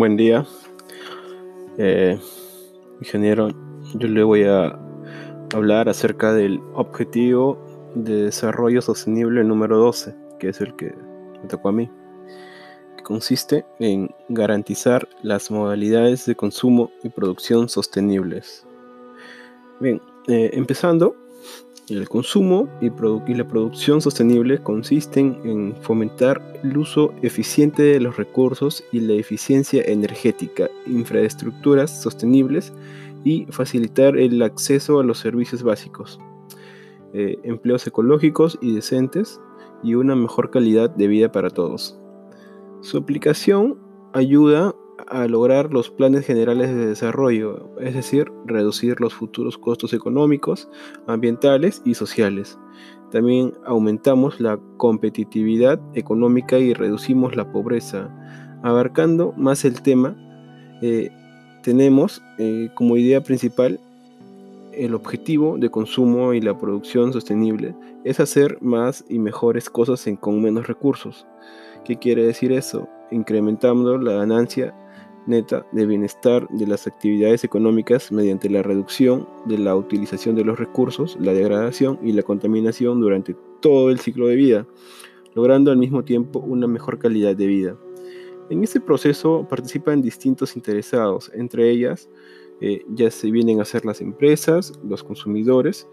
Buen día, eh, ingeniero. Yo le voy a hablar acerca del objetivo de desarrollo sostenible número 12, que es el que me tocó a mí, que consiste en garantizar las modalidades de consumo y producción sostenibles. Bien, eh, empezando, el consumo y, la producción sostenible consisten en fomentar el uso eficiente de los recursos y la eficiencia energética, infraestructuras sostenibles y facilitar el acceso a los servicios básicos, eh, empleos ecológicos y decentes y una mejor calidad de vida para todos. Su aplicación ayuda a lograr los planes generales de desarrollo, es decir, reducir los futuros costos económicos, ambientales y sociales. También aumentamos la competitividad económica y reducimos la pobreza. Abarcando más el tema, eh, tenemos eh, como idea principal el objetivo de consumo y la producción sostenible es hacer más y mejores cosas con menos recursos. ¿Qué quiere decir eso? Incrementando la ganancia neta de bienestar de las actividades económicas mediante la reducción de la utilización de los recursos, la degradación y la contaminación durante todo el ciclo de vida, logrando al mismo tiempo una mejor calidad de vida. En este proceso participan distintos interesados, entre ellas eh, ya se vienen a ser las empresas, los consumidores,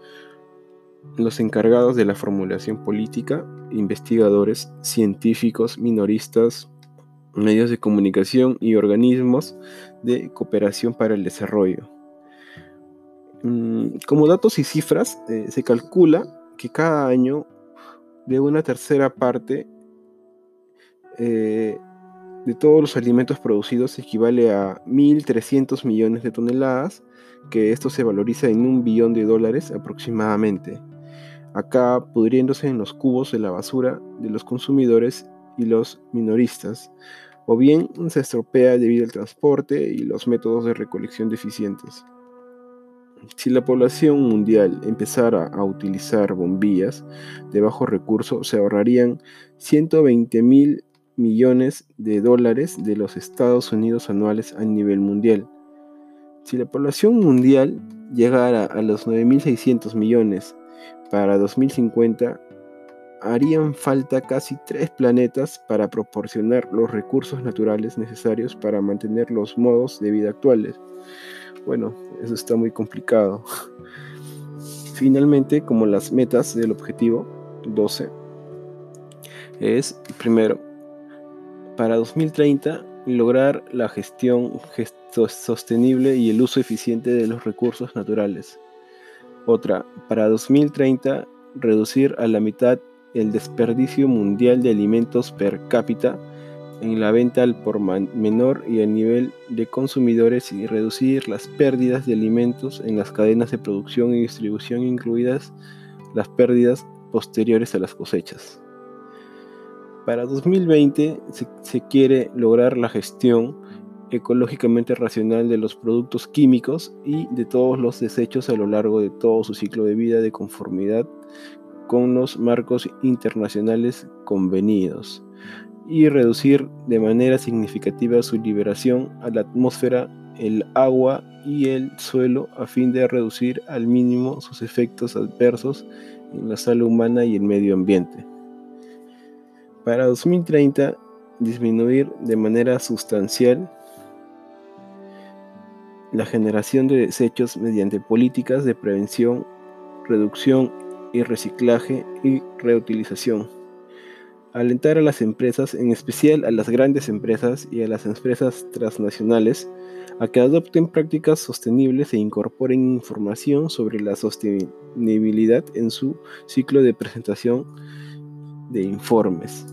los encargados de la formulación política, investigadores, científicos, minoristas, medios de comunicación y organismos de cooperación para el desarrollo. Mm, como datos y cifras, eh, se calcula que cada año de una tercera parte eh, de todos los alimentos producidos equivale a 1.300 millones de toneladas, que esto se valoriza en un billón de dólares aproximadamente. Acá pudriéndose en los cubos de la basura de los consumidores y los minoristas, o bien se estropea debido al transporte y los métodos de recolección deficientes. Si la población mundial empezara a utilizar bombillas de bajo recurso, se ahorrarían 120 mil millones de dólares de los Estados Unidos anuales a nivel mundial. Si la población mundial llegara a los 9.600 millones para 2050, harían falta casi tres planetas para proporcionar los recursos naturales necesarios para mantener los modos de vida actuales. Bueno, eso está muy complicado. Finalmente, como las metas del objetivo 12, es primero, para 2030 lograr la gestión sostenible y el uso eficiente de los recursos naturales. Otra, para 2030 reducir a la mitad el desperdicio mundial de alimentos per cápita en la venta al por menor y el nivel de consumidores y reducir las pérdidas de alimentos en las cadenas de producción y distribución, incluidas las pérdidas posteriores a las cosechas. Para 2020 se, se quiere lograr la gestión ecológicamente racional de los productos químicos y de todos los desechos a lo largo de todo su ciclo de vida de conformidad con los marcos internacionales convenidos y reducir de manera significativa su liberación a la atmósfera, el agua y el suelo a fin de reducir al mínimo sus efectos adversos en la salud humana y el medio ambiente. Para 2030, disminuir de manera sustancial la generación de desechos mediante políticas de prevención, reducción y reciclaje y reutilización. Alentar a las empresas, en especial a las grandes empresas y a las empresas transnacionales, a que adopten prácticas sostenibles e incorporen información sobre la sostenibilidad en su ciclo de presentación de informes.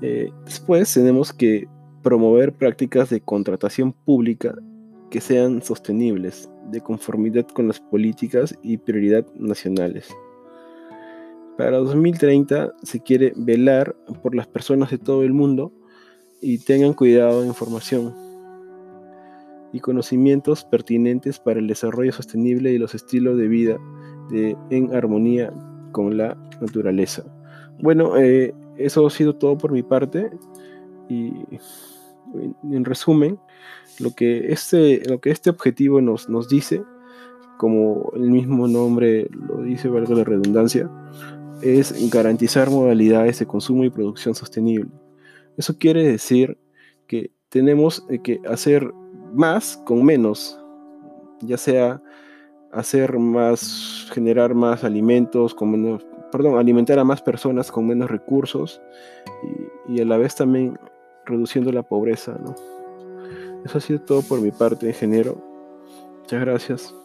Eh, después tenemos que promover prácticas de contratación pública que sean sostenibles, de conformidad con las políticas y prioridad nacionales. Para 2030 se quiere velar por las personas de todo el mundo y tengan cuidado de información y conocimientos pertinentes para el desarrollo sostenible y los estilos de vida en armonía con la naturaleza. Bueno, eh, eso ha sido todo por mi parte y en, resumen, lo que este, lo que este objetivo nos, nos dice, como el mismo nombre lo dice, valga la redundancia, es garantizar modalidades de consumo y producción sostenible. Eso quiere decir que tenemos eh, que hacer más con menos, ya sea hacer más, generar más alimentos con menos, perdón, alimentar a más personas con menos recursos y, a la vez también reduciendo la pobreza, ¿no? Eso ha sido todo por mi parte, ingeniero. Muchas gracias.